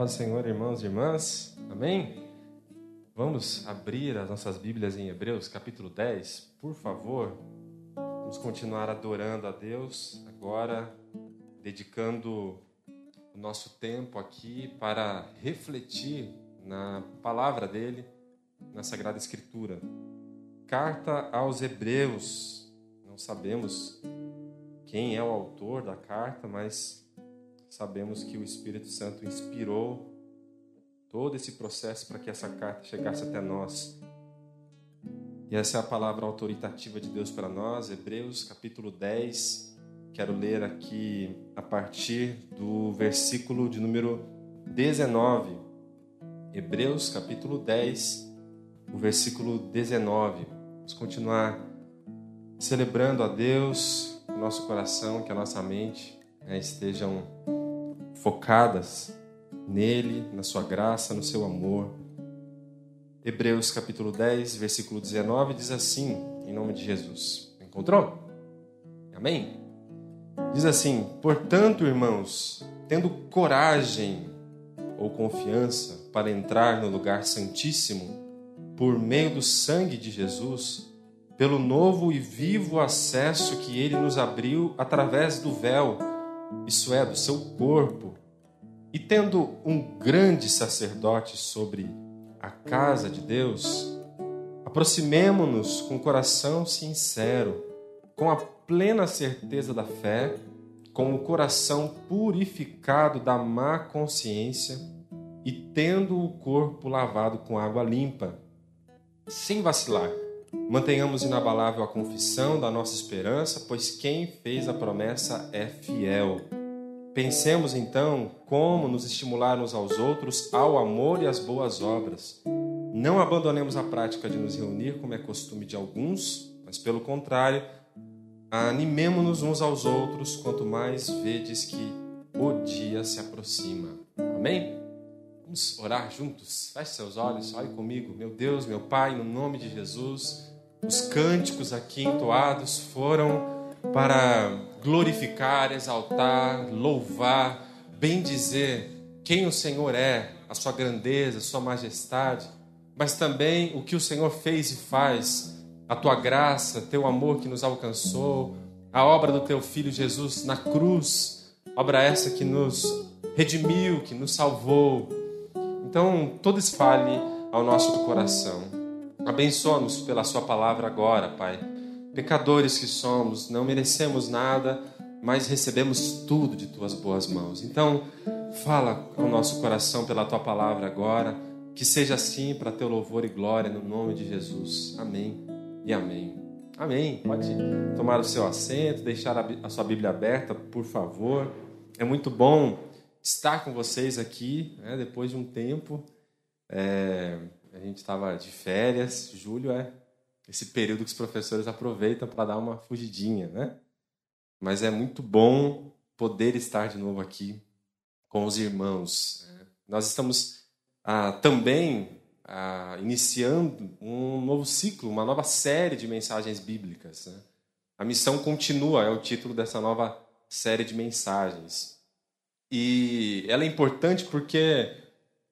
Paz Senhor, irmãos e irmãs. Amém? Vamos abrir as nossas Bíblias em Hebreus, capítulo 10, por favor. Vamos continuar adorando a Deus, agora dedicando o nosso tempo aqui para refletir na palavra dele, na Sagrada Escritura. Carta aos Hebreus. Não sabemos quem é o autor da carta, mas sabemos que o Espírito Santo inspirou todo esse processo para que essa carta chegasse até nós. E essa é a palavra autoritativa de Deus para nós, Hebreus capítulo 10. Quero ler aqui a partir do versículo de número 19. Hebreus capítulo 10, o versículo 19. Vamos continuar celebrando a Deus, o nosso coração, que a nossa mente né, estejam focadas nele, na sua graça, no seu amor. Hebreus capítulo 10, versículo 19 diz assim, em nome de Jesus. Encontrou? Amém? Diz assim: Portanto, irmãos, tendo coragem ou confiança para entrar no lugar santíssimo, por meio do sangue de Jesus, pelo novo e vivo acesso que ele nos abriu através do véu isso é, do seu corpo, e tendo um grande sacerdote sobre a casa de Deus, aproximemo-nos com coração sincero, com a plena certeza da fé, com o coração purificado da má consciência e tendo o corpo lavado com água limpa, sem vacilar. Mantenhamos inabalável a confissão da nossa esperança, pois quem fez a promessa é fiel. Pensemos então como nos estimular uns aos outros ao amor e às boas obras. Não abandonemos a prática de nos reunir, como é costume de alguns, mas pelo contrário, animemo-nos uns aos outros, quanto mais vedes que o dia se aproxima. Amém? Vamos orar juntos? Feche seus olhos, ore comigo. Meu Deus, meu Pai, no nome de Jesus, os cânticos aqui entoados foram para glorificar, exaltar, louvar, bendizer quem o Senhor é, a sua grandeza, a sua majestade, mas também o que o Senhor fez e faz, a tua graça, teu amor que nos alcançou, a obra do teu filho Jesus na cruz, obra essa que nos redimiu, que nos salvou, então, todo isso fale ao nosso coração. Abençoa-nos pela Sua palavra agora, Pai. Pecadores que somos, não merecemos nada, mas recebemos tudo de Tuas boas mãos. Então, fala ao nosso coração pela Tua palavra agora. Que seja assim para Teu louvor e glória, no nome de Jesus. Amém e amém. Amém. Pode tomar o seu assento, deixar a sua Bíblia aberta, por favor. É muito bom estar com vocês aqui, né, depois de um tempo. É, a gente estava de férias, julho é esse período que os professores aproveitam para dar uma fugidinha, né? Mas é muito bom poder estar de novo aqui com os irmãos. Nós estamos ah, também ah, iniciando um novo ciclo, uma nova série de mensagens bíblicas. Né? A missão continua, é o título dessa nova série de mensagens. E ela é importante porque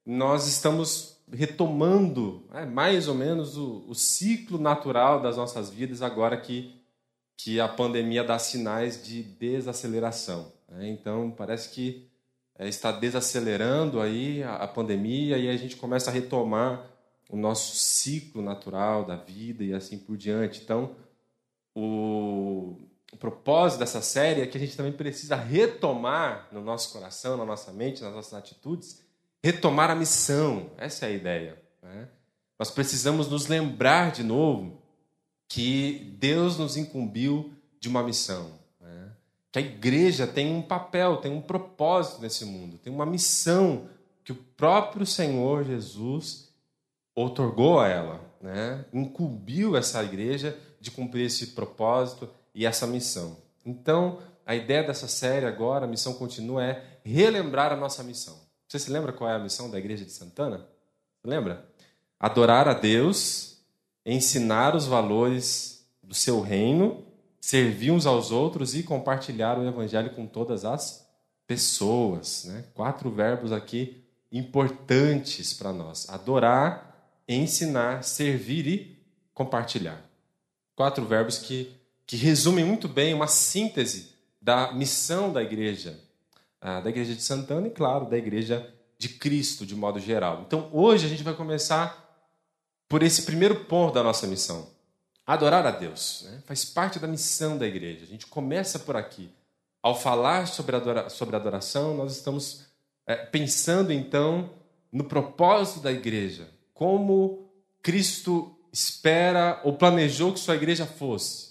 nós estamos retomando é, mais ou menos o, o, ciclo natural das nossas vidas agora que, que a pandemia dá sinais de desaceleração. Né? Então, parece que é, está desacelerando aí a, a pandemia e a gente começa a retomar o nosso ciclo natural da vida e assim por diante. Então, o, o propósito dessa série é que a gente também precisa retomar no nosso coração, na nossa mente, nas nossas atitudes, retomar a missão. Essa é a ideia. Né? Nós precisamos nos lembrar de novo que Deus nos incumbiu de uma missão. Né? Que a igreja tem um papel, tem um propósito nesse mundo, tem uma missão que o próprio Senhor Jesus otorgou a ela, né? incumbiu essa igreja de cumprir esse propósito e essa missão. Então, a ideia dessa série agora, a missão continua, é relembrar a nossa missão. Você se lembra qual é a missão da igreja de Santana? Lembra? Adorar a Deus, ensinar os valores do seu reino, servir uns aos outros e compartilhar o evangelho com todas as pessoas. Né? Quatro verbos aqui importantes para nós: adorar, ensinar, servir e compartilhar. Quatro verbos que, que resumem muito bem uma síntese da missão da igreja, ah, da igreja de Santana e, claro, da igreja de Cristo de modo geral. Então, hoje a gente vai começar por esse primeiro ponto da nossa missão. Adorar a Deus. Né? Faz parte da missão da igreja. A gente começa por aqui. Ao falar sobre, adora sobre adoração, nós estamos é, pensando então no propósito da igreja. Como Cristo espera ou planejou que sua igreja fosse.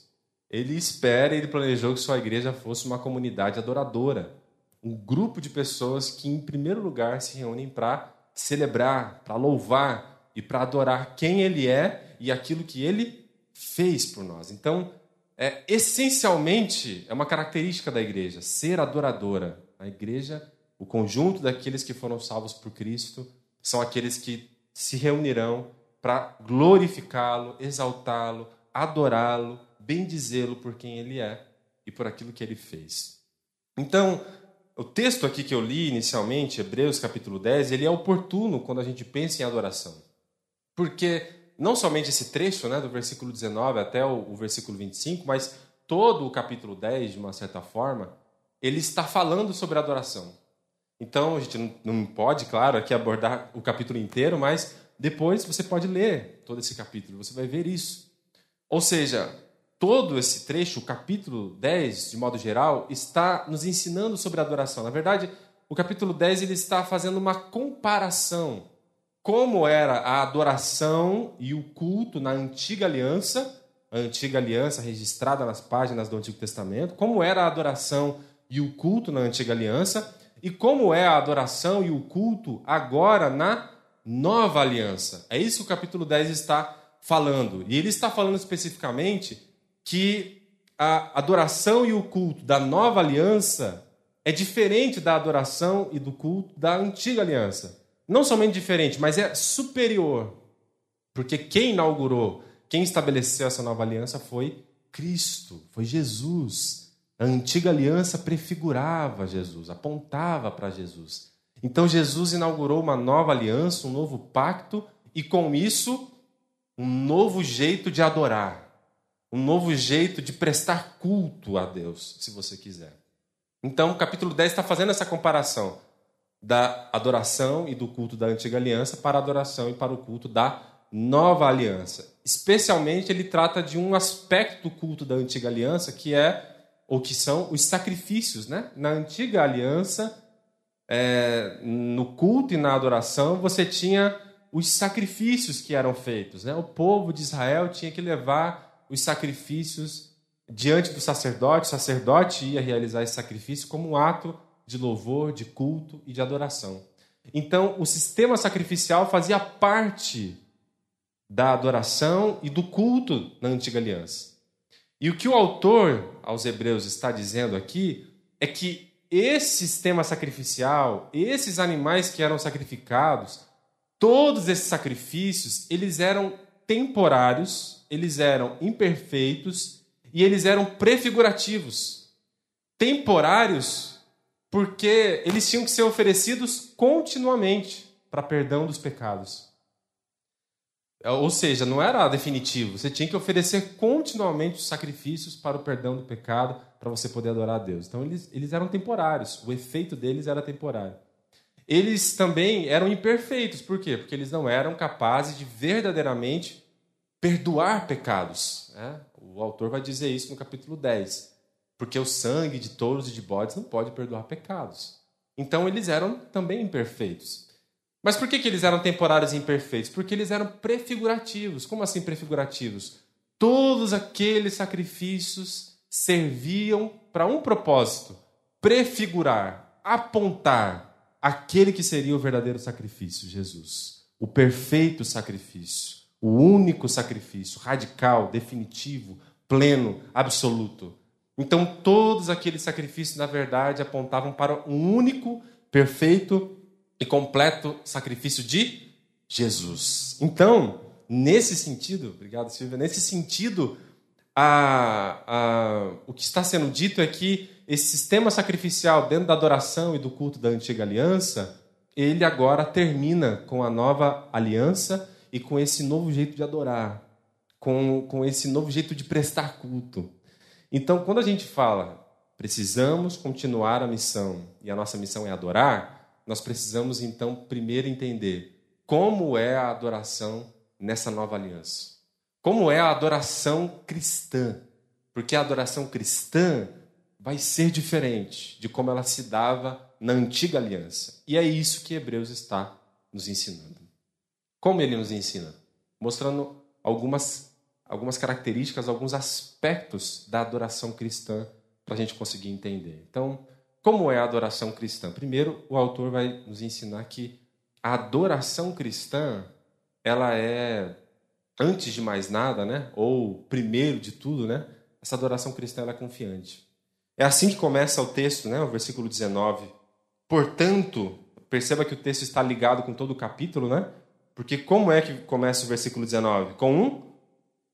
Ele espera ele planejou que sua igreja fosse uma comunidade adoradora. Um grupo de pessoas que, em primeiro lugar, se reúnem para celebrar, para louvar, e para adorar quem Ele é e aquilo que Ele fez por nós. Então, é, essencialmente, é uma característica da igreja ser adoradora. A igreja, o conjunto daqueles que foram salvos por Cristo, são aqueles que se reunirão para glorificá-lo, exaltá-lo, adorá-lo, bendizê-lo por quem ele é e por aquilo que ele fez. Então, o texto aqui que eu li inicialmente, Hebreus capítulo 10, ele é oportuno quando a gente pensa em adoração. Porque não somente esse trecho, né, do versículo 19 até o, o versículo 25, mas todo o capítulo 10, de uma certa forma, ele está falando sobre adoração. Então, a gente não pode, claro, aqui abordar o capítulo inteiro, mas depois você pode ler todo esse capítulo, você vai ver isso. Ou seja, todo esse trecho, o capítulo 10, de modo geral, está nos ensinando sobre adoração. Na verdade, o capítulo 10 ele está fazendo uma comparação como era a adoração e o culto na antiga aliança, a antiga aliança registrada nas páginas do Antigo Testamento, como era a adoração e o culto na antiga aliança, e como é a adoração e o culto agora na nova aliança. É isso que o capítulo 10 está falando. E ele está falando especificamente que a adoração e o culto da nova aliança é diferente da adoração e do culto da antiga aliança não somente diferente, mas é superior. Porque quem inaugurou, quem estabeleceu essa nova aliança foi Cristo, foi Jesus. A antiga aliança prefigurava Jesus, apontava para Jesus. Então Jesus inaugurou uma nova aliança, um novo pacto e com isso um novo jeito de adorar, um novo jeito de prestar culto a Deus, se você quiser. Então, o capítulo 10 está fazendo essa comparação da adoração e do culto da antiga aliança para a adoração e para o culto da nova aliança. Especialmente ele trata de um aspecto do culto da antiga aliança que é ou que são os sacrifícios, né? Na antiga aliança, é, no culto e na adoração, você tinha os sacrifícios que eram feitos, né? O povo de Israel tinha que levar os sacrifícios diante do sacerdote, o sacerdote ia realizar esse sacrifício como um ato de louvor, de culto e de adoração. Então, o sistema sacrificial fazia parte da adoração e do culto na antiga aliança. E o que o autor aos Hebreus está dizendo aqui é que esse sistema sacrificial, esses animais que eram sacrificados, todos esses sacrifícios, eles eram temporários, eles eram imperfeitos e eles eram prefigurativos. Temporários porque eles tinham que ser oferecidos continuamente para perdão dos pecados. É, ou seja, não era definitivo, você tinha que oferecer continuamente os sacrifícios para o perdão do pecado, para você poder adorar a Deus. Então, eles, eles eram temporários, o efeito deles era temporário. Eles também eram imperfeitos, por quê? Porque eles não eram capazes de verdadeiramente perdoar pecados. Né? O autor vai dizer isso no capítulo 10 porque o sangue de touros e de bodes não pode perdoar pecados. Então eles eram também imperfeitos. Mas por que, que eles eram temporários e imperfeitos? Porque eles eram prefigurativos. Como assim prefigurativos? Todos aqueles sacrifícios serviam para um propósito: prefigurar, apontar aquele que seria o verdadeiro sacrifício, Jesus. O perfeito sacrifício, o único sacrifício, radical, definitivo, pleno, absoluto. Então, todos aqueles sacrifícios, na verdade, apontavam para um único, perfeito e completo sacrifício de Jesus. Então, nesse sentido, obrigado, Silvia, nesse sentido, a, a, o que está sendo dito é que esse sistema sacrificial dentro da adoração e do culto da antiga aliança, ele agora termina com a nova aliança e com esse novo jeito de adorar, com, com esse novo jeito de prestar culto. Então, quando a gente fala precisamos continuar a missão e a nossa missão é adorar, nós precisamos então primeiro entender como é a adoração nessa nova aliança. Como é a adoração cristã? Porque a adoração cristã vai ser diferente de como ela se dava na antiga aliança. E é isso que Hebreus está nos ensinando. Como ele nos ensina? Mostrando algumas, algumas características, alguns aspectos da adoração cristã para a gente conseguir entender. Então, como é a adoração cristã? Primeiro, o autor vai nos ensinar que a adoração cristã, ela é, antes de mais nada, né? ou primeiro de tudo, né? essa adoração cristã é confiante. É assim que começa o texto, né? o versículo 19. Portanto, perceba que o texto está ligado com todo o capítulo, né? Porque como é que começa o versículo 19? Com um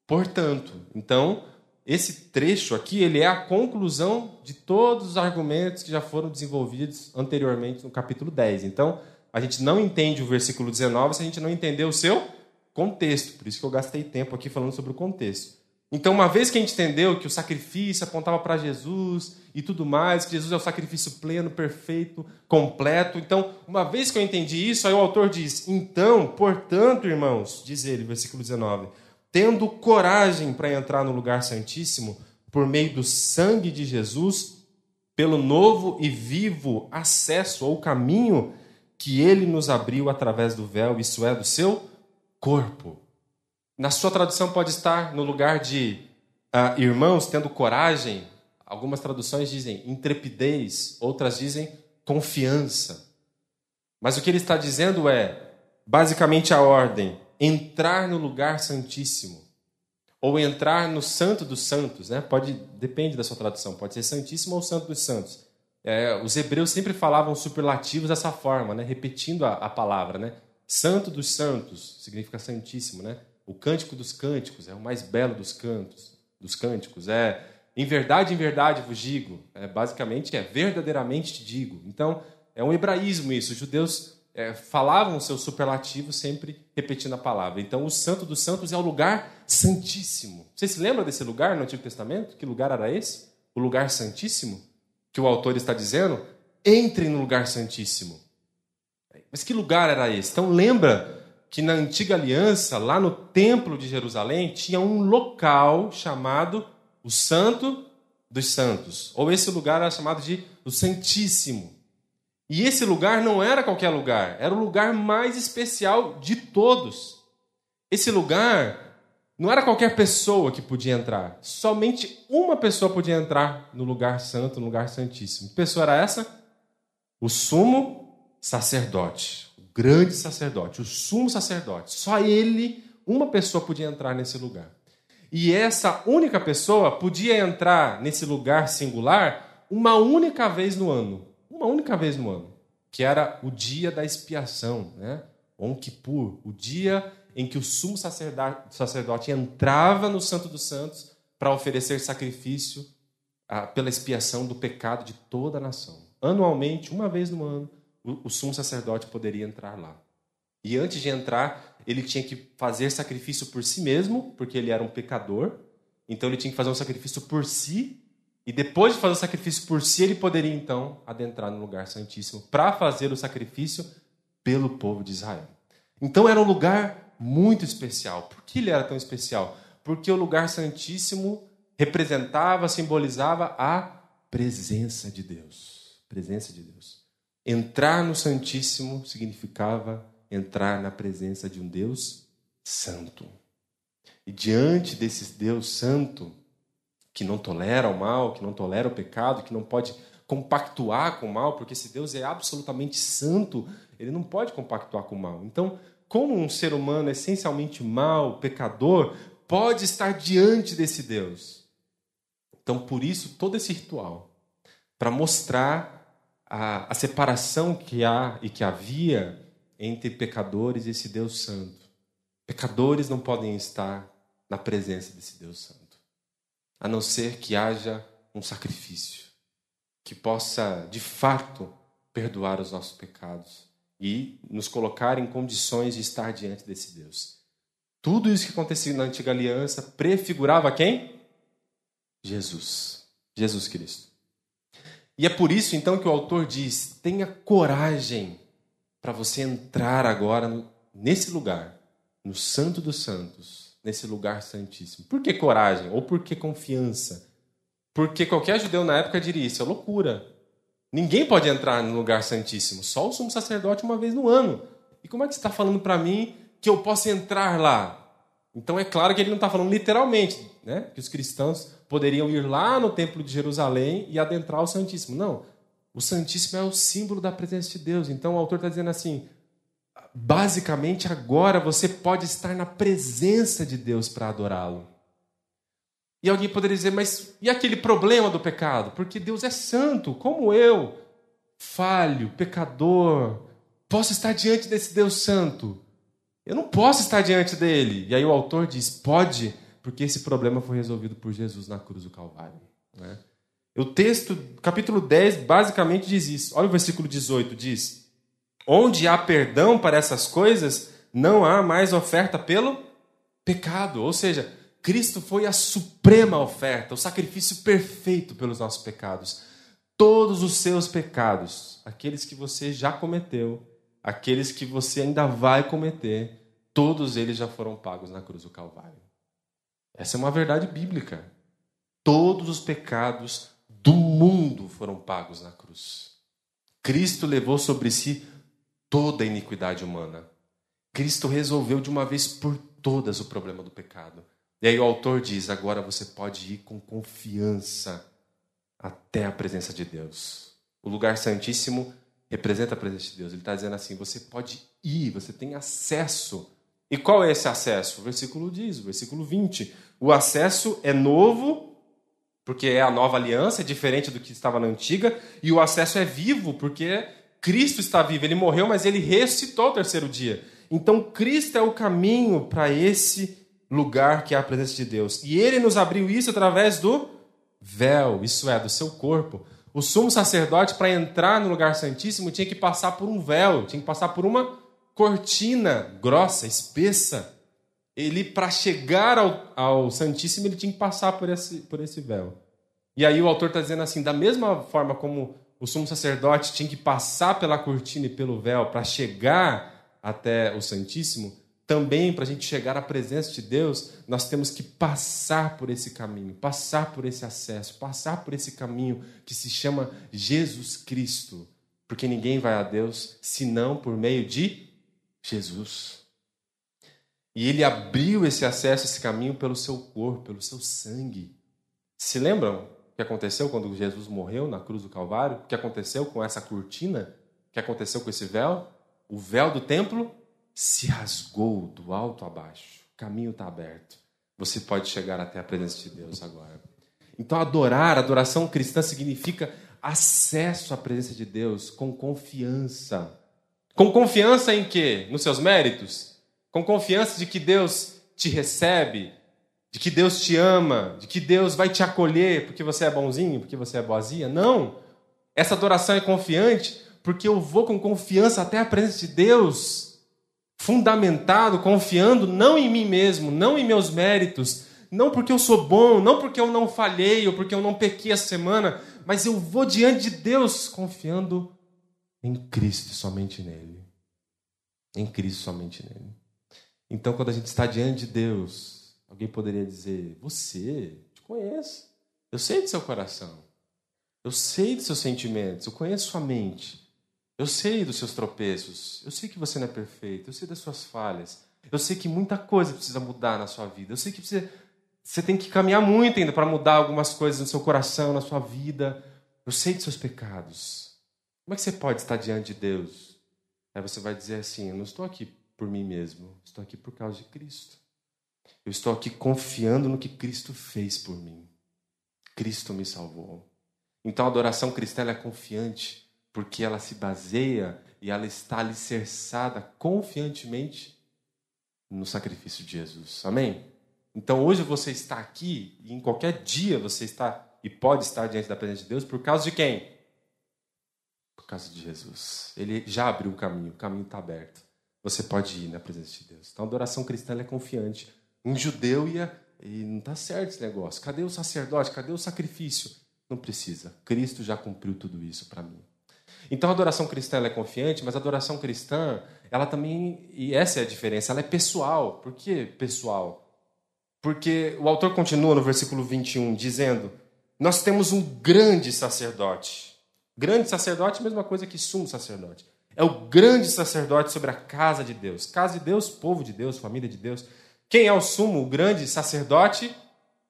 portanto. Então, esse trecho aqui, ele é a conclusão de todos os argumentos que já foram desenvolvidos anteriormente no capítulo 10. Então, a gente não entende o versículo 19 se a gente não entender o seu contexto. Por isso que eu gastei tempo aqui falando sobre o contexto. Então, uma vez que a gente entendeu que o sacrifício apontava para Jesus e tudo mais, que Jesus é o sacrifício pleno, perfeito, completo. Então, uma vez que eu entendi isso, aí o autor diz: Então, portanto, irmãos, diz ele, versículo 19, tendo coragem para entrar no lugar santíssimo por meio do sangue de Jesus, pelo novo e vivo acesso ou caminho que ele nos abriu através do véu, isso é, do seu corpo. Na sua tradução pode estar no lugar de uh, irmãos tendo coragem. Algumas traduções dizem intrepidez, outras dizem confiança. Mas o que ele está dizendo é, basicamente, a ordem: entrar no lugar santíssimo ou entrar no Santo dos Santos, né? Pode depende da sua tradução, pode ser Santíssimo ou Santo dos Santos. É, os hebreus sempre falavam superlativos dessa forma, né? Repetindo a, a palavra, né? Santo dos Santos significa Santíssimo, né? O cântico dos cânticos é o mais belo dos cantos, dos cânticos. É em verdade, em verdade vos digo. É, basicamente é verdadeiramente te digo. Então é um hebraísmo isso. Os judeus é, falavam o seu superlativo sempre repetindo a palavra. Então o Santo dos Santos é o lugar santíssimo. Você se lembra desse lugar no Antigo Testamento? Que lugar era esse? O lugar santíssimo que o autor está dizendo? Entre no lugar santíssimo. Mas que lugar era esse? Então lembra que na antiga aliança, lá no templo de Jerusalém, tinha um local chamado o Santo dos Santos, ou esse lugar era chamado de o Santíssimo. E esse lugar não era qualquer lugar, era o lugar mais especial de todos. Esse lugar não era qualquer pessoa que podia entrar, somente uma pessoa podia entrar no lugar santo, no lugar santíssimo. Que pessoa era essa? O sumo sacerdote grande sacerdote, o sumo sacerdote. Só ele, uma pessoa podia entrar nesse lugar. E essa única pessoa podia entrar nesse lugar singular uma única vez no ano. Uma única vez no ano. Que era o dia da expiação, né? Om Kippur, o dia em que o sumo sacerdote, sacerdote entrava no Santo dos Santos para oferecer sacrifício ah, pela expiação do pecado de toda a nação. Anualmente, uma vez no ano, o, sumo sacerdote poderia entrar lá. E antes de entrar, ele tinha que fazer sacrifício por si mesmo, porque ele era um pecador. Então ele tinha que fazer um sacrifício por si. E depois de fazer o sacrifício por si, ele poderia então adentrar no lugar santíssimo para fazer o sacrifício pelo povo de Israel. Então era um lugar muito especial. Por que ele era tão especial? Porque o lugar santíssimo representava, simbolizava a presença de Deus. Presença de Deus. Entrar no Santíssimo significava entrar na presença de um Deus santo. E diante desse Deus santo, que não tolera o mal, que não tolera o pecado, que não pode compactuar com o mal, porque esse Deus é absolutamente santo, ele não pode compactuar com o mal. Então, como um ser humano essencialmente mau, pecador, pode estar diante desse Deus? Então, por isso, todo esse ritual, para mostrar a, a separação que há e que havia entre pecadores e esse Deus Santo. Pecadores não podem estar na presença desse Deus Santo, a não ser que haja um sacrifício que possa, de fato, perdoar os nossos pecados e nos colocar em condições de estar diante desse Deus. Tudo isso que acontecia na antiga aliança prefigurava quem? Jesus. Jesus Cristo. E é por isso então que o autor diz: tenha coragem para você entrar agora nesse lugar, no Santo dos Santos, nesse lugar santíssimo. Por que coragem? Ou por que confiança? Porque qualquer judeu na época diria: isso é loucura. Ninguém pode entrar no lugar santíssimo, só o sumo sacerdote uma vez no ano. E como é que você está falando para mim que eu posso entrar lá? Então é claro que ele não está falando literalmente, né? Que os cristãos poderiam ir lá no templo de Jerusalém e adentrar o Santíssimo. Não. O Santíssimo é o símbolo da presença de Deus. Então o autor está dizendo assim: basicamente agora você pode estar na presença de Deus para adorá-lo. E alguém poderia dizer, mas e aquele problema do pecado? Porque Deus é santo, como eu, falho, pecador, posso estar diante desse Deus santo? Eu não posso estar diante dele. E aí o autor diz: pode, porque esse problema foi resolvido por Jesus na cruz do Calvário. Né? O texto, capítulo 10, basicamente diz isso. Olha o versículo 18: diz: Onde há perdão para essas coisas, não há mais oferta pelo pecado. Ou seja, Cristo foi a suprema oferta, o sacrifício perfeito pelos nossos pecados. Todos os seus pecados, aqueles que você já cometeu, aqueles que você ainda vai cometer, todos eles já foram pagos na cruz do Calvário. Essa é uma verdade bíblica. Todos os pecados do mundo foram pagos na cruz. Cristo levou sobre si toda a iniquidade humana. Cristo resolveu de uma vez por todas o problema do pecado. E aí o autor diz: agora você pode ir com confiança até a presença de Deus. O lugar santíssimo representa a presença de Deus. Ele está dizendo assim: você pode ir, você tem acesso. E qual é esse acesso? O versículo diz, o versículo 20. O acesso é novo, porque é a nova aliança, é diferente do que estava na antiga, e o acesso é vivo, porque Cristo está vivo. Ele morreu, mas ele ressuscitou o terceiro dia. Então, Cristo é o caminho para esse lugar que é a presença de Deus. E ele nos abriu isso através do véu, isso é, do seu corpo. O sumo sacerdote, para entrar no lugar santíssimo, tinha que passar por um véu, tinha que passar por uma cortina grossa, espessa. Ele, para chegar ao, ao Santíssimo, ele tinha que passar por esse, por esse véu. E aí o autor está dizendo assim: da mesma forma como o sumo sacerdote tinha que passar pela cortina e pelo véu para chegar até o Santíssimo, também para a gente chegar à presença de Deus, nós temos que passar por esse caminho, passar por esse acesso, passar por esse caminho que se chama Jesus Cristo. Porque ninguém vai a Deus senão por meio de Jesus. E ele abriu esse acesso, esse caminho pelo seu corpo, pelo seu sangue. Se lembram o que aconteceu quando Jesus morreu na cruz do Calvário? O que aconteceu com essa cortina? O que aconteceu com esse véu? O véu do templo se rasgou do alto a baixo. O caminho está aberto. Você pode chegar até a presença de Deus agora. Então, adorar, adoração cristã significa acesso à presença de Deus com confiança. Com confiança em quê? Nos seus méritos? Com confiança de que Deus te recebe, de que Deus te ama, de que Deus vai te acolher porque você é bonzinho, porque você é boazinha? Não. Essa adoração é confiante porque eu vou com confiança até a presença de Deus fundamentado, confiando não em mim mesmo, não em meus méritos, não porque eu sou bom, não porque eu não falhei ou porque eu não pequei essa semana, mas eu vou diante de Deus confiando em Cristo somente nele. Em Cristo somente nele. Então, quando a gente está diante de Deus, alguém poderia dizer: Você, te conheço, eu sei do seu coração, eu sei dos seus sentimentos, eu conheço sua mente. Eu sei dos seus tropeços, eu sei que você não é perfeito, eu sei das suas falhas, eu sei que muita coisa precisa mudar na sua vida, eu sei que você, você tem que caminhar muito ainda para mudar algumas coisas no seu coração, na sua vida. Eu sei dos seus pecados. Como é que você pode estar diante de Deus? Aí você vai dizer assim: Eu não estou aqui por mim mesmo, estou aqui por causa de Cristo. Eu estou aqui confiando no que Cristo fez por mim. Cristo me salvou. Então a adoração cristã é confiante porque ela se baseia e ela está alicerçada confiantemente no sacrifício de Jesus. Amém? Então hoje você está aqui e em qualquer dia você está e pode estar diante da presença de Deus por causa de quem? Por causa de Jesus. Ele já abriu o caminho, o caminho está aberto. Você pode ir na presença de Deus. Então a adoração cristã é confiante. Um judeu ia. E não está certo esse negócio. Cadê o sacerdote? Cadê o sacrifício? Não precisa. Cristo já cumpriu tudo isso para mim. Então a adoração cristã é confiante, mas a adoração cristã, ela também, e essa é a diferença, ela é pessoal. Por que pessoal? Porque o autor continua no versículo 21 dizendo: Nós temos um grande sacerdote. Grande sacerdote, mesma coisa que sumo sacerdote. É o grande sacerdote sobre a casa de Deus. Casa de Deus, povo de Deus, família de Deus. Quem é o sumo, o grande sacerdote?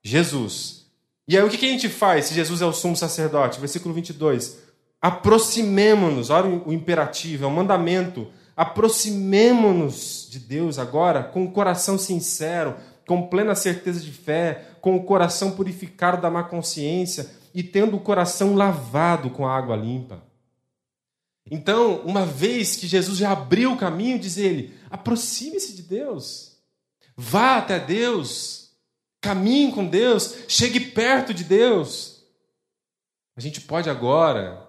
Jesus. E aí o que a gente faz se Jesus é o sumo sacerdote? Versículo 22. Aproximemo-nos, olha o imperativo, é um mandamento. Aproximemo-nos de Deus agora com o coração sincero, com plena certeza de fé, com o coração purificado da má consciência e tendo o coração lavado com a água limpa. Então, uma vez que Jesus já abriu o caminho, diz ele: aproxime-se de Deus, vá até Deus, caminhe com Deus, chegue perto de Deus. A gente pode agora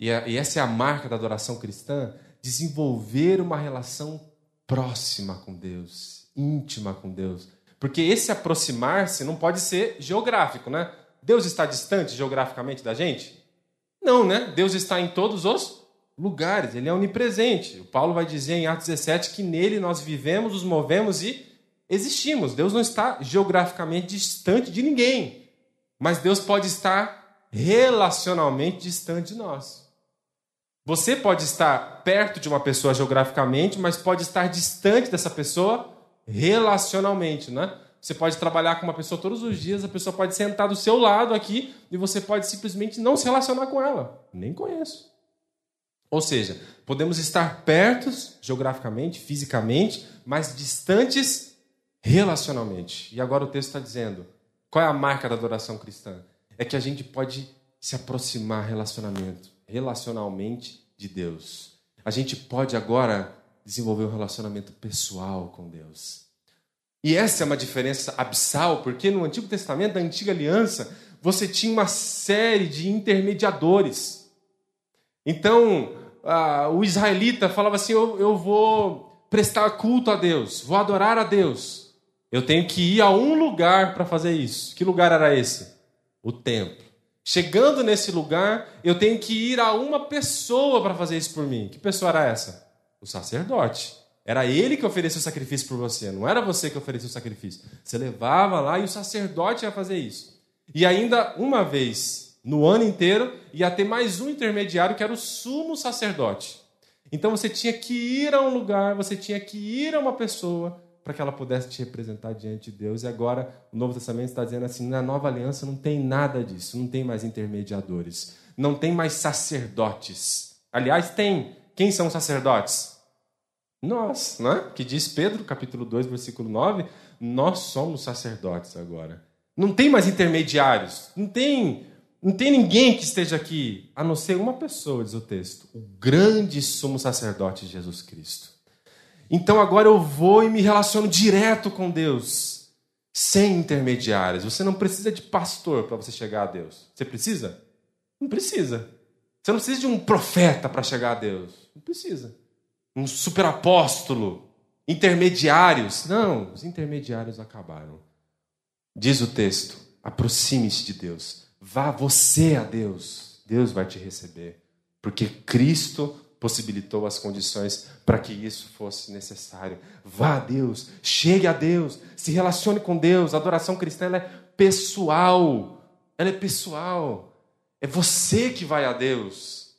e, e essa é a marca da adoração cristã, desenvolver uma relação próxima com Deus, íntima com Deus. Porque esse aproximar-se não pode ser geográfico, né? Deus está distante geograficamente da gente? Não, né? Deus está em todos os lugares, ele é onipresente. O Paulo vai dizer em Atos 17 que nele nós vivemos, nos movemos e existimos. Deus não está geograficamente distante de ninguém, mas Deus pode estar relacionalmente distante de nós. Você pode estar perto de uma pessoa geograficamente, mas pode estar distante dessa pessoa relacionalmente, né? Você pode trabalhar com uma pessoa todos os dias, a pessoa pode sentar do seu lado aqui e você pode simplesmente não se relacionar com ela. Nem conheço. Ou seja, podemos estar perto geograficamente, fisicamente, mas distantes relacionalmente. E agora o texto está dizendo: qual é a marca da adoração cristã? É que a gente pode se aproximar relacionamento relacionalmente de Deus. A gente pode agora desenvolver um relacionamento pessoal com Deus. E essa é uma diferença abissal, porque no Antigo Testamento, da Antiga Aliança, você tinha uma série de intermediadores. Então, o israelita falava assim: eu, eu vou prestar culto a Deus, vou adorar a Deus. Eu tenho que ir a um lugar para fazer isso. Que lugar era esse? O templo. Chegando nesse lugar, eu tenho que ir a uma pessoa para fazer isso por mim. Que pessoa era essa? O sacerdote. Era ele que oferecia o sacrifício por você, não era você que oferecia o sacrifício. Você levava lá e o sacerdote ia fazer isso. E ainda uma vez no ano inteiro ia ter mais um intermediário que era o sumo sacerdote. Então você tinha que ir a um lugar, você tinha que ir a uma pessoa para que ela pudesse te representar diante de Deus. E agora o Novo Testamento está dizendo assim: na nova aliança não tem nada disso, não tem mais intermediadores, não tem mais sacerdotes. Aliás, tem. Quem são os sacerdotes? Nós, não é? Que diz Pedro, capítulo 2, versículo 9: nós somos sacerdotes agora. Não tem mais intermediários, não tem, não tem ninguém que esteja aqui, a não ser uma pessoa, diz o texto: o grande sumo sacerdote Jesus Cristo. Então agora eu vou e me relaciono direto com Deus, sem intermediários. Você não precisa de pastor para você chegar a Deus. Você precisa? Não precisa. Você não precisa de um profeta para chegar a Deus. Não precisa. Um super apóstolo, intermediários. Não, os intermediários acabaram. Diz o texto: aproxime-se de Deus. Vá você a Deus. Deus vai te receber. Porque Cristo possibilitou as condições para que isso fosse necessário. Vá a Deus, chegue a Deus, se relacione com Deus. A adoração cristã é pessoal. Ela é pessoal. É você que vai a Deus.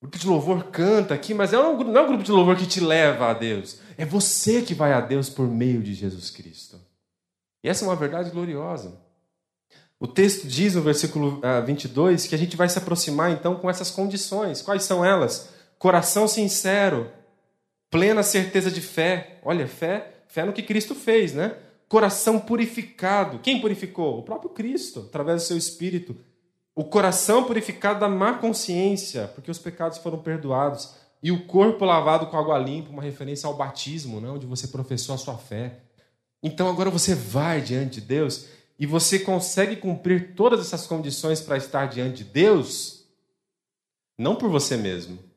O grupo de louvor canta aqui, mas não é um grupo de louvor que te leva a Deus. É você que vai a Deus por meio de Jesus Cristo. E essa é uma verdade gloriosa. O texto diz no versículo 22 ah, que a gente vai se aproximar então com essas condições. Quais são elas? Coração sincero, plena certeza de fé. Olha, fé, fé no que Cristo fez, né? Coração purificado. Quem purificou? O próprio Cristo, através do seu espírito. O coração purificado da má consciência, porque os pecados foram perdoados. E o corpo lavado com água limpa, uma referência ao batismo, né? onde você professou a sua fé. Então agora você vai diante de Deus e você consegue cumprir todas essas condições para estar diante de Deus não por você mesmo.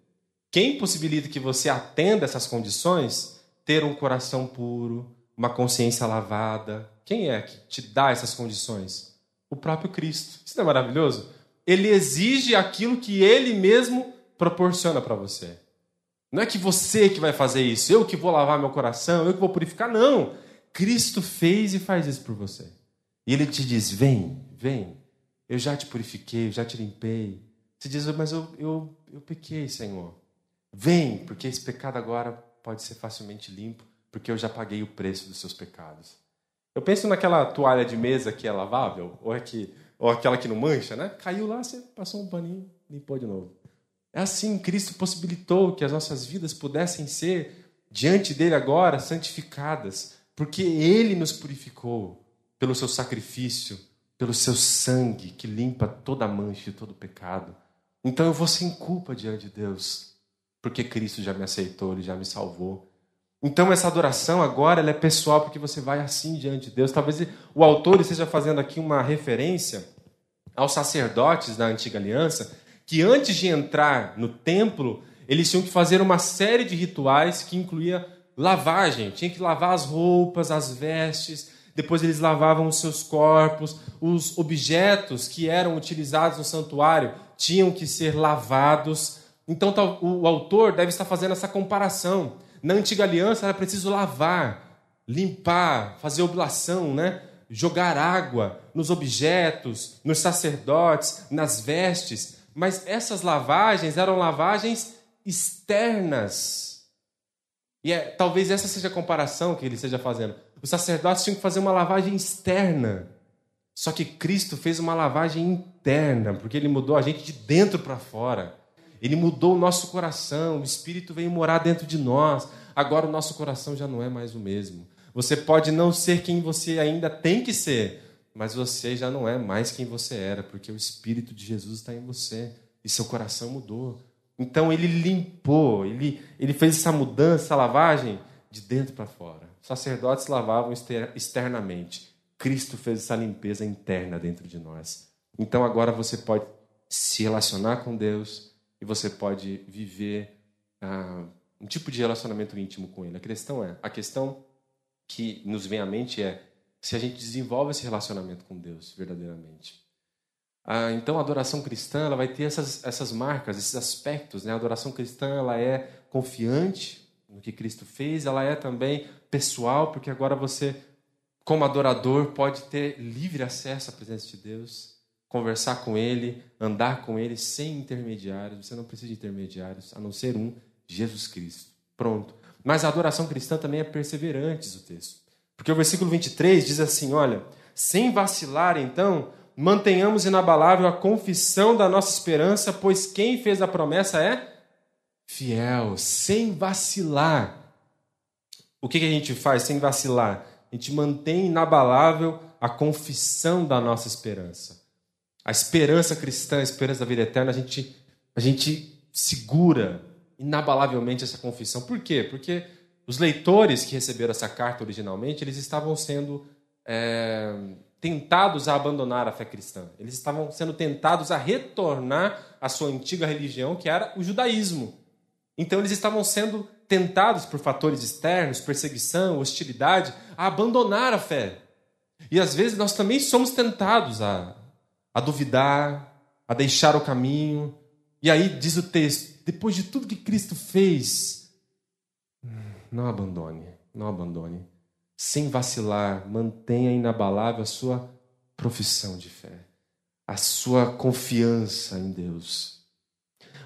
Quem possibilita que você atenda essas condições? Ter um coração puro, uma consciência lavada. Quem é que te dá essas condições? O próprio Cristo. Isso não é maravilhoso? Ele exige aquilo que ele mesmo proporciona para você. Não é que você que vai fazer isso, eu que vou lavar meu coração, eu que vou purificar, não. Cristo fez e faz isso por você. E ele te diz: vem, vem, eu já te purifiquei, eu já te limpei. Você diz, mas eu, eu, eu pequei, Senhor. Vem, porque esse pecado agora pode ser facilmente limpo, porque eu já paguei o preço dos seus pecados. Eu penso naquela toalha de mesa que é lavável, ou, é que, ou aquela que não mancha, né? Caiu lá, você passou um paninho, limpou de novo. É assim, Cristo possibilitou que as nossas vidas pudessem ser, diante dele agora, santificadas, porque ele nos purificou pelo seu sacrifício, pelo seu sangue que limpa toda mancha e todo pecado. Então eu vou sem culpa diante de Deus, porque Cristo já me aceitou, ele já me salvou. Então essa adoração agora ela é pessoal, porque você vai assim diante de Deus. Talvez o autor esteja fazendo aqui uma referência aos sacerdotes da antiga aliança, que antes de entrar no templo, eles tinham que fazer uma série de rituais que incluía lavagem, tinha que lavar as roupas, as vestes, depois eles lavavam os seus corpos, os objetos que eram utilizados no santuário tinham que ser lavados. Então o autor deve estar fazendo essa comparação. Na antiga aliança era preciso lavar, limpar, fazer oblação, né? jogar água nos objetos, nos sacerdotes, nas vestes. Mas essas lavagens eram lavagens externas. E é, talvez essa seja a comparação que ele esteja fazendo. Os sacerdotes tinham que fazer uma lavagem externa. Só que Cristo fez uma lavagem interna, porque ele mudou a gente de dentro para fora. Ele mudou o nosso coração, o Espírito veio morar dentro de nós. Agora o nosso coração já não é mais o mesmo. Você pode não ser quem você ainda tem que ser, mas você já não é mais quem você era, porque o Espírito de Jesus está em você e seu coração mudou. Então ele limpou, ele, ele fez essa mudança, essa lavagem de dentro para fora. Os sacerdotes lavavam externamente. Cristo fez essa limpeza interna dentro de nós. Então agora você pode se relacionar com Deus você pode viver ah, um tipo de relacionamento íntimo com Ele. A questão é, a questão que nos vem à mente é se a gente desenvolve esse relacionamento com Deus verdadeiramente. Ah, então, a adoração cristã ela vai ter essas, essas marcas, esses aspectos. Né? A adoração cristã ela é confiante no que Cristo fez, ela é também pessoal, porque agora você, como adorador, pode ter livre acesso à presença de Deus, conversar com Ele, andar com Ele sem intermediários. Você não precisa de intermediários, a não ser um, Jesus Cristo. Pronto. Mas a adoração cristã também é perseverante, o texto. Porque o versículo 23 diz assim: olha, sem vacilar, então, mantenhamos inabalável a confissão da nossa esperança, pois quem fez a promessa é fiel, sem vacilar. O que a gente faz sem vacilar? A gente mantém inabalável a confissão da nossa esperança. A esperança cristã, a esperança da vida eterna, a gente, a gente segura inabalavelmente essa confissão. Por quê? Porque os leitores que receberam essa carta originalmente, eles estavam sendo é, tentados a abandonar a fé cristã. Eles estavam sendo tentados a retornar à sua antiga religião, que era o judaísmo. Então eles estavam sendo tentados por fatores externos, perseguição, hostilidade, a abandonar a fé. E às vezes nós também somos tentados a, a duvidar, a deixar o caminho. E aí diz o texto: depois de tudo que Cristo fez, não abandone, não abandone. Sem vacilar, mantenha inabalável a sua profissão de fé, a sua confiança em Deus.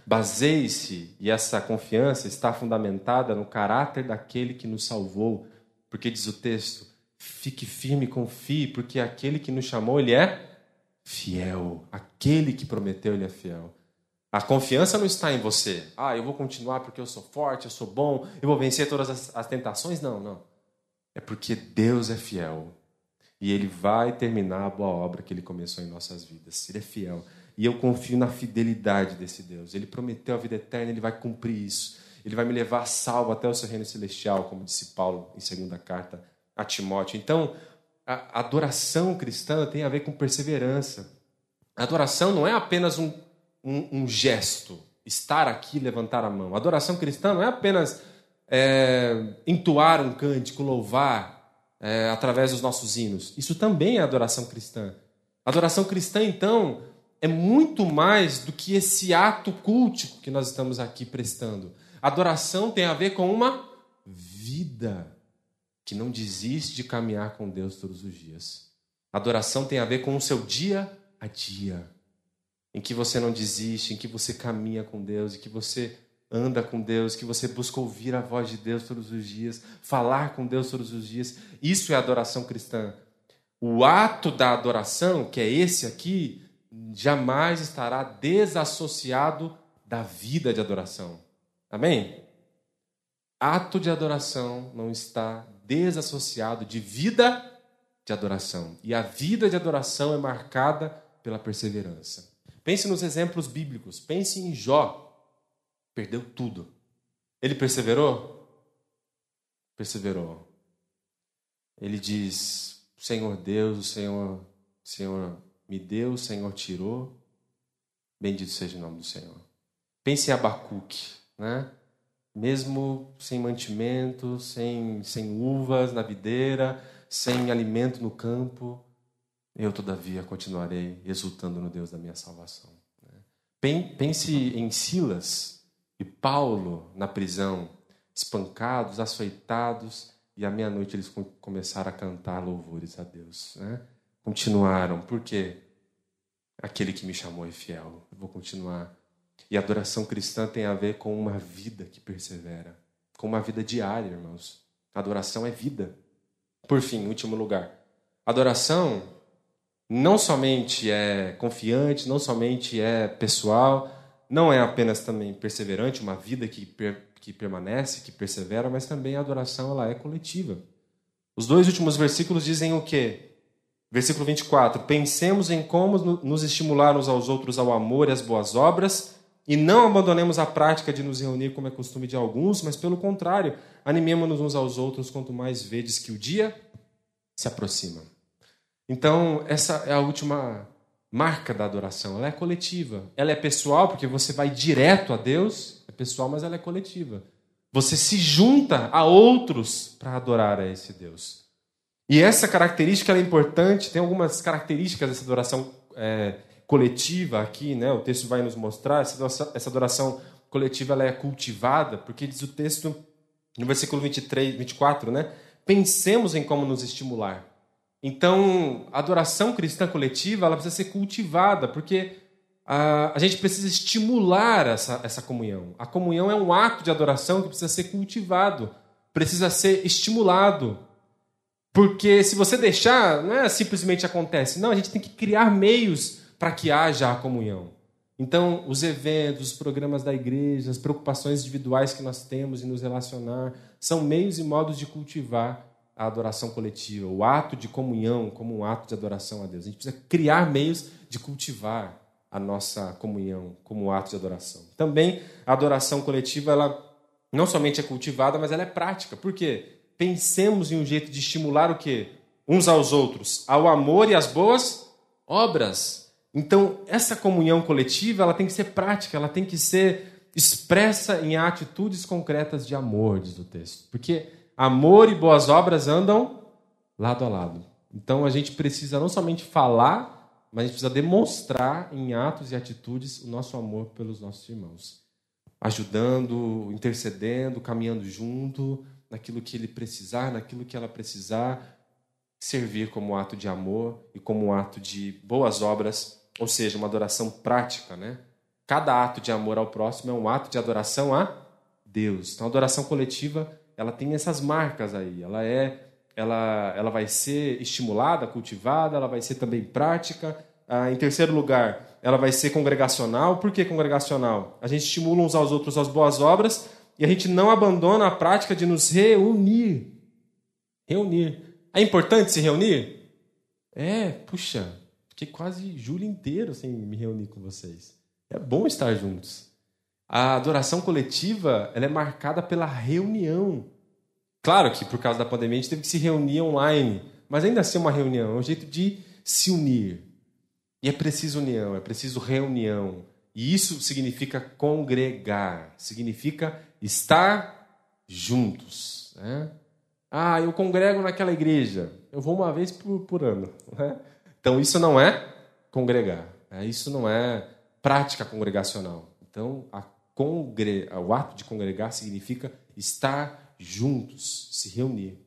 Baseie-se, e essa confiança está fundamentada no caráter daquele que nos salvou, porque diz o texto: fique firme confie, porque aquele que nos chamou, ele é fiel. Aquele que prometeu, ele é fiel. A confiança não está em você. Ah, eu vou continuar porque eu sou forte, eu sou bom, eu vou vencer todas as, as tentações. Não, não. É porque Deus é fiel. E Ele vai terminar a boa obra que Ele começou em nossas vidas. Ele é fiel. E eu confio na fidelidade desse Deus. Ele prometeu a vida eterna, Ele vai cumprir isso. Ele vai me levar salvo até o seu reino celestial, como disse Paulo em segunda carta a Timóteo. Então, a adoração cristã tem a ver com perseverança. A adoração não é apenas um um, um gesto estar aqui, levantar a mão. Adoração cristã não é apenas é, entoar um cântico, louvar é, através dos nossos hinos. Isso também é adoração cristã. Adoração cristã, então, é muito mais do que esse ato cultico que nós estamos aqui prestando. Adoração tem a ver com uma vida que não desiste de caminhar com Deus todos os dias. Adoração tem a ver com o seu dia a dia, em que você não desiste, em que você caminha com Deus, em que você anda com Deus, que você busca ouvir a voz de Deus todos os dias, falar com Deus todos os dias. Isso é adoração cristã. O ato da adoração, que é esse aqui, jamais estará desassociado da vida de adoração. Amém? Ato de adoração não está desassociado de vida de adoração. E a vida de adoração é marcada pela perseverança. Pense nos exemplos bíblicos. Pense em Jó. Perdeu tudo. Ele perseverou? Perseverou. Ele diz: Senhor Deus, o Senhor, Senhor me deu, o Senhor tirou. Bendito seja o nome do Senhor. Pense em Abacuque, né? Mesmo sem mantimento, sem, sem uvas na videira, sem alimento no campo, eu todavia continuarei exultando no Deus da minha salvação. Né? Pense em Silas e Paulo na prisão, espancados, açoitados, e à meia-noite eles começaram a cantar louvores a Deus. Né? Continuaram, porque aquele que me chamou é fiel. Eu vou continuar. E a adoração cristã tem a ver com uma vida que persevera, com uma vida diária, irmãos. Adoração é vida. Por fim, último lugar. Adoração não somente é confiante, não somente é pessoal, não é apenas também perseverante, uma vida que, per, que permanece, que persevera, mas também a adoração ela é coletiva. Os dois últimos versículos dizem o quê? Versículo 24: Pensemos em como nos estimular uns aos outros ao amor e às boas obras, e não abandonemos a prática de nos reunir como é costume de alguns, mas pelo contrário, animemos-nos uns aos outros quanto mais vedes que o dia se aproxima. Então, essa é a última marca da adoração. Ela é coletiva. Ela é pessoal, porque você vai direto a Deus, é pessoal, mas ela é coletiva. Você se junta a outros para adorar a esse Deus. E essa característica é importante, tem algumas características dessa adoração é, coletiva aqui, né? o texto vai nos mostrar. Essa adoração, essa adoração coletiva ela é cultivada, porque diz o texto, no versículo 23, 24, né? Pensemos em como nos estimular. Então, a adoração cristã coletiva ela precisa ser cultivada, porque a, a gente precisa estimular essa, essa comunhão. A comunhão é um ato de adoração que precisa ser cultivado, precisa ser estimulado. Porque se você deixar, não é simplesmente acontece. Não, a gente tem que criar meios para que haja a comunhão. Então, os eventos, os programas da igreja, as preocupações individuais que nós temos em nos relacionar, são meios e modos de cultivar a adoração coletiva, o ato de comunhão como um ato de adoração a Deus. A gente precisa criar meios de cultivar a nossa comunhão como um ato de adoração. Também a adoração coletiva, ela não somente é cultivada, mas ela é prática. Por quê? Pensemos em um jeito de estimular o quê? Uns aos outros, ao amor e às boas obras. Então, essa comunhão coletiva, ela tem que ser prática, ela tem que ser expressa em atitudes concretas de amor, diz o texto. Porque Amor e boas obras andam lado a lado. Então a gente precisa não somente falar, mas a gente precisa demonstrar em atos e atitudes o nosso amor pelos nossos irmãos. Ajudando, intercedendo, caminhando junto, naquilo que ele precisar, naquilo que ela precisar, servir como ato de amor e como ato de boas obras, ou seja, uma adoração prática, né? Cada ato de amor ao próximo é um ato de adoração a Deus. Então, a adoração coletiva ela tem essas marcas aí. Ela é, ela, ela vai ser estimulada, cultivada, ela vai ser também prática. Ah, em terceiro lugar, ela vai ser congregacional. Por que congregacional? A gente estimula uns aos outros as boas obras e a gente não abandona a prática de nos reunir. Reunir. É importante se reunir? É, puxa, fiquei quase julho inteiro sem me reunir com vocês. É bom estar juntos. A adoração coletiva ela é marcada pela reunião. Claro que por causa da pandemia a gente teve que se reunir online, mas ainda assim é uma reunião, é um jeito de se unir. E é preciso união, é preciso reunião. E isso significa congregar, significa estar juntos. Né? Ah, eu congrego naquela igreja. Eu vou uma vez por, por ano. Né? Então, isso não é congregar. Né? Isso não é prática congregacional. Então, congre... o ato de congregar significa estar juntos, se reunir.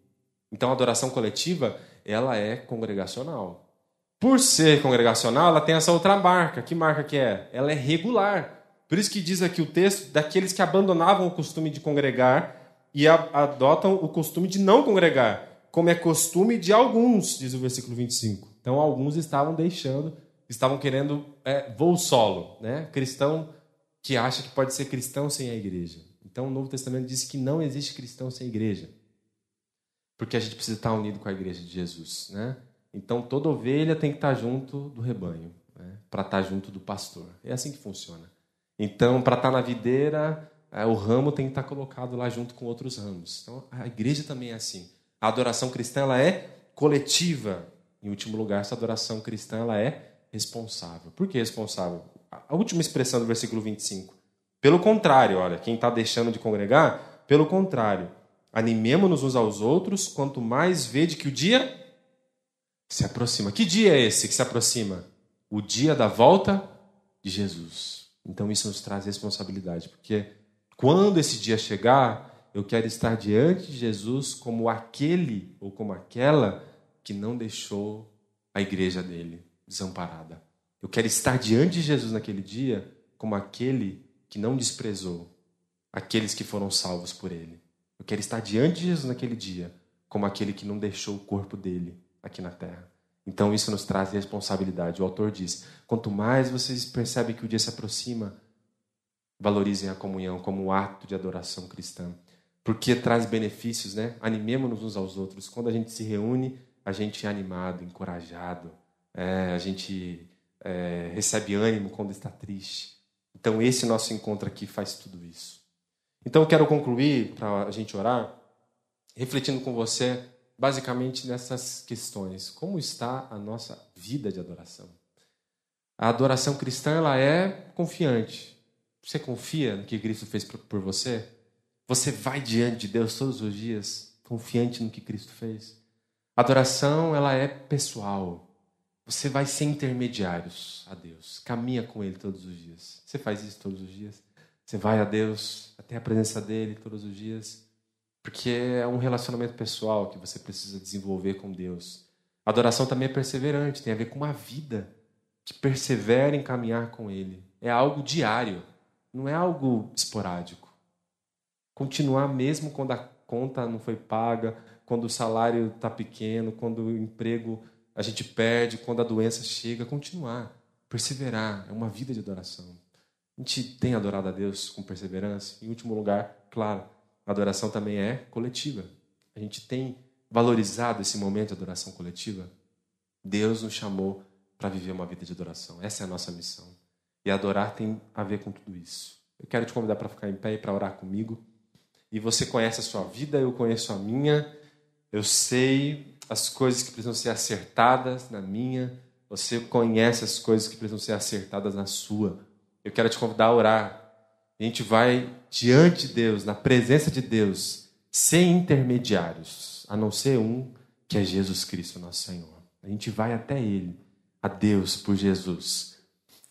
Então, a adoração coletiva, ela é congregacional. Por ser congregacional, ela tem essa outra marca. Que marca que é? Ela é regular. Por isso que diz aqui o texto daqueles que abandonavam o costume de congregar e adotam o costume de não congregar, como é costume de alguns, diz o versículo 25. Então, alguns estavam deixando, estavam querendo é, voo solo, né? Cristão que acha que pode ser cristão sem a igreja. Então, o Novo Testamento diz que não existe cristão sem igreja. Porque a gente precisa estar unido com a igreja de Jesus, né? Então, toda ovelha tem que estar junto do rebanho, né? para estar junto do pastor. É assim que funciona. Então, para estar na videira, é, o ramo tem que estar colocado lá junto com outros ramos. Então, a igreja também é assim. A adoração cristã ela é coletiva. Em último lugar, essa adoração cristã ela é responsável. Por que responsável? A última expressão do versículo 25. Pelo contrário, olha, quem está deixando de congregar, pelo contrário, animemo-nos uns aos outros, quanto mais vede que o dia se aproxima. Que dia é esse que se aproxima? O dia da volta de Jesus. Então isso nos traz responsabilidade, porque quando esse dia chegar, eu quero estar diante de Jesus como aquele ou como aquela que não deixou a igreja dele desamparada. Eu quero estar diante de Jesus naquele dia como aquele que não desprezou aqueles que foram salvos por ele. Eu quero estar diante de Jesus naquele dia como aquele que não deixou o corpo dele aqui na terra. Então isso nos traz responsabilidade. O autor diz: quanto mais vocês percebem que o dia se aproxima, valorizem a comunhão como um ato de adoração cristã, porque traz benefícios, né? Animemos-nos uns aos outros. Quando a gente se reúne, a gente é animado, encorajado, é, a gente é, recebe ânimo quando está triste. Então esse nosso encontro aqui faz tudo isso. Então eu quero concluir para a gente orar, refletindo com você basicamente nessas questões. Como está a nossa vida de adoração? A adoração cristã ela é confiante. Você confia no que Cristo fez por você? Você vai diante de Deus todos os dias confiante no que Cristo fez? Adoração ela é pessoal. Você vai ser intermediários a Deus. Caminha com Ele todos os dias. Você faz isso todos os dias. Você vai a Deus, até a presença dEle todos os dias. Porque é um relacionamento pessoal que você precisa desenvolver com Deus. A adoração também é perseverante, tem a ver com uma vida que persevera em caminhar com Ele. É algo diário, não é algo esporádico. Continuar mesmo quando a conta não foi paga, quando o salário está pequeno, quando o emprego a gente perde, quando a doença chega, continuar, perseverar. É uma vida de adoração. A gente tem adorado a Deus com perseverança. Em último lugar, claro, a adoração também é coletiva. A gente tem valorizado esse momento de adoração coletiva. Deus nos chamou para viver uma vida de adoração. Essa é a nossa missão. E adorar tem a ver com tudo isso. Eu quero te convidar para ficar em pé e para orar comigo. E você conhece a sua vida, eu conheço a minha. Eu sei as coisas que precisam ser acertadas na minha. Você conhece as coisas que precisam ser acertadas na sua. Eu quero te convidar a orar a gente vai diante de Deus, na presença de Deus, sem intermediários, a não ser um que é Jesus Cristo, nosso Senhor. A gente vai até Ele, a Deus por Jesus.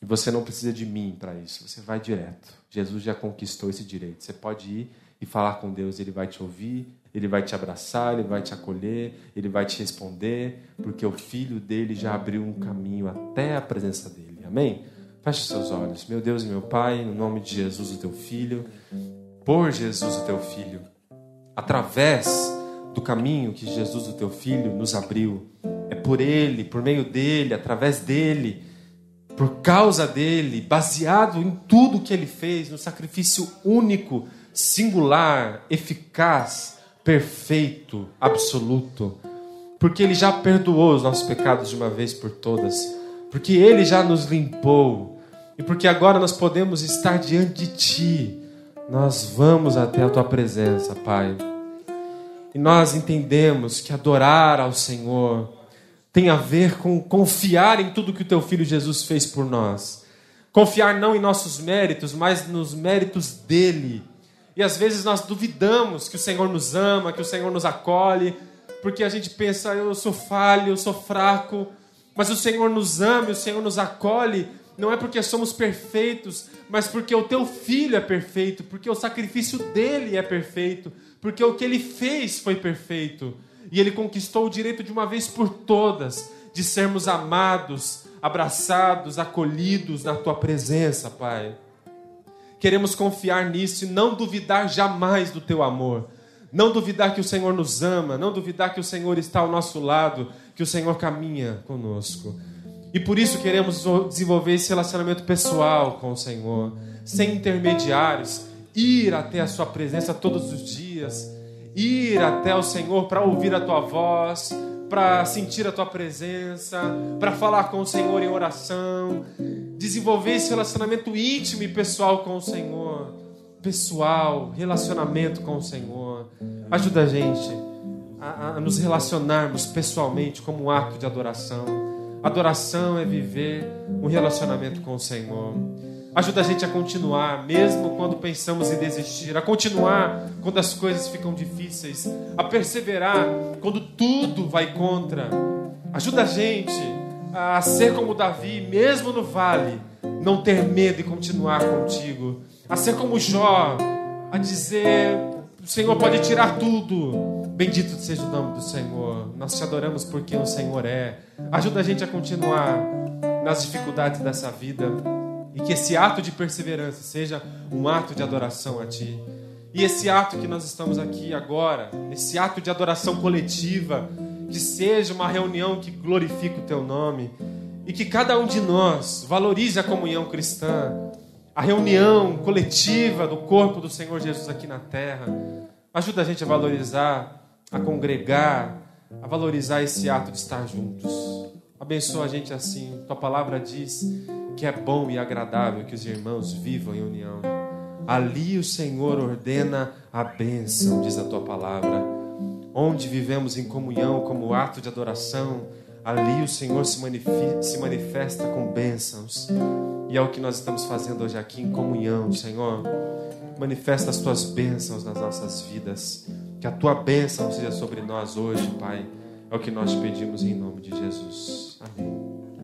E você não precisa de mim para isso, você vai direto. Jesus já conquistou esse direito. Você pode ir e falar com Deus, Ele vai te ouvir, Ele vai te abraçar, Ele vai te acolher, Ele vai te responder, porque o Filho dele já abriu um caminho até a presença dele. Amém? Feche seus olhos. Meu Deus e meu Pai, no nome de Jesus, o teu filho, por Jesus, o teu filho, através do caminho que Jesus, o teu filho, nos abriu, é por ele, por meio dele, através dele, por causa dele, baseado em tudo que ele fez, no sacrifício único, singular, eficaz, perfeito, absoluto, porque ele já perdoou os nossos pecados de uma vez por todas porque Ele já nos limpou e porque agora nós podemos estar diante de Ti. Nós vamos até a Tua presença, Pai. E nós entendemos que adorar ao Senhor tem a ver com confiar em tudo que o Teu Filho Jesus fez por nós. Confiar não em nossos méritos, mas nos méritos dele. E às vezes nós duvidamos que o Senhor nos ama, que o Senhor nos acolhe, porque a gente pensa, eu sou falho, eu sou fraco, mas o Senhor nos ama, o Senhor nos acolhe, não é porque somos perfeitos, mas porque o teu filho é perfeito, porque o sacrifício dele é perfeito, porque o que ele fez foi perfeito. E ele conquistou o direito de uma vez por todas de sermos amados, abraçados, acolhidos na tua presença, Pai. Queremos confiar nisso e não duvidar jamais do teu amor. Não duvidar que o Senhor nos ama, não duvidar que o Senhor está ao nosso lado, que o Senhor caminha conosco. E por isso queremos desenvolver esse relacionamento pessoal com o Senhor, sem intermediários, ir até a Sua presença todos os dias, ir até o Senhor para ouvir a Tua voz, para sentir a tua presença, para falar com o Senhor em oração, desenvolver esse relacionamento íntimo e pessoal com o Senhor. Pessoal, relacionamento com o Senhor. Ajuda a gente a, a nos relacionarmos pessoalmente como um ato de adoração. Adoração é viver um relacionamento com o Senhor. Ajuda a gente a continuar, mesmo quando pensamos em desistir, a continuar quando as coisas ficam difíceis, a perseverar quando tudo vai contra. Ajuda a gente a ser como Davi, mesmo no vale, não ter medo e continuar contigo. A ser como Jó, a dizer: o Senhor pode tirar tudo. Bendito seja o nome do Senhor. Nós te adoramos porque o Senhor é. Ajuda a gente a continuar nas dificuldades dessa vida e que esse ato de perseverança seja um ato de adoração a Ti. E esse ato que nós estamos aqui agora, esse ato de adoração coletiva, que seja uma reunião que glorifique o Teu nome e que cada um de nós valorize a comunhão cristã, a reunião coletiva do corpo do Senhor Jesus aqui na terra. Ajuda a gente a valorizar, a congregar, a valorizar esse ato de estar juntos. Abençoa a gente assim. Tua palavra diz que é bom e agradável que os irmãos vivam em união. Ali o Senhor ordena a bênção, diz a tua palavra. Onde vivemos em comunhão como ato de adoração, ali o Senhor se manifesta, se manifesta com bênçãos. E é o que nós estamos fazendo hoje aqui em comunhão, Senhor. Manifesta as tuas bênçãos nas nossas vidas. Que a tua bênção seja sobre nós hoje, Pai. É o que nós pedimos em nome de Jesus. Amém.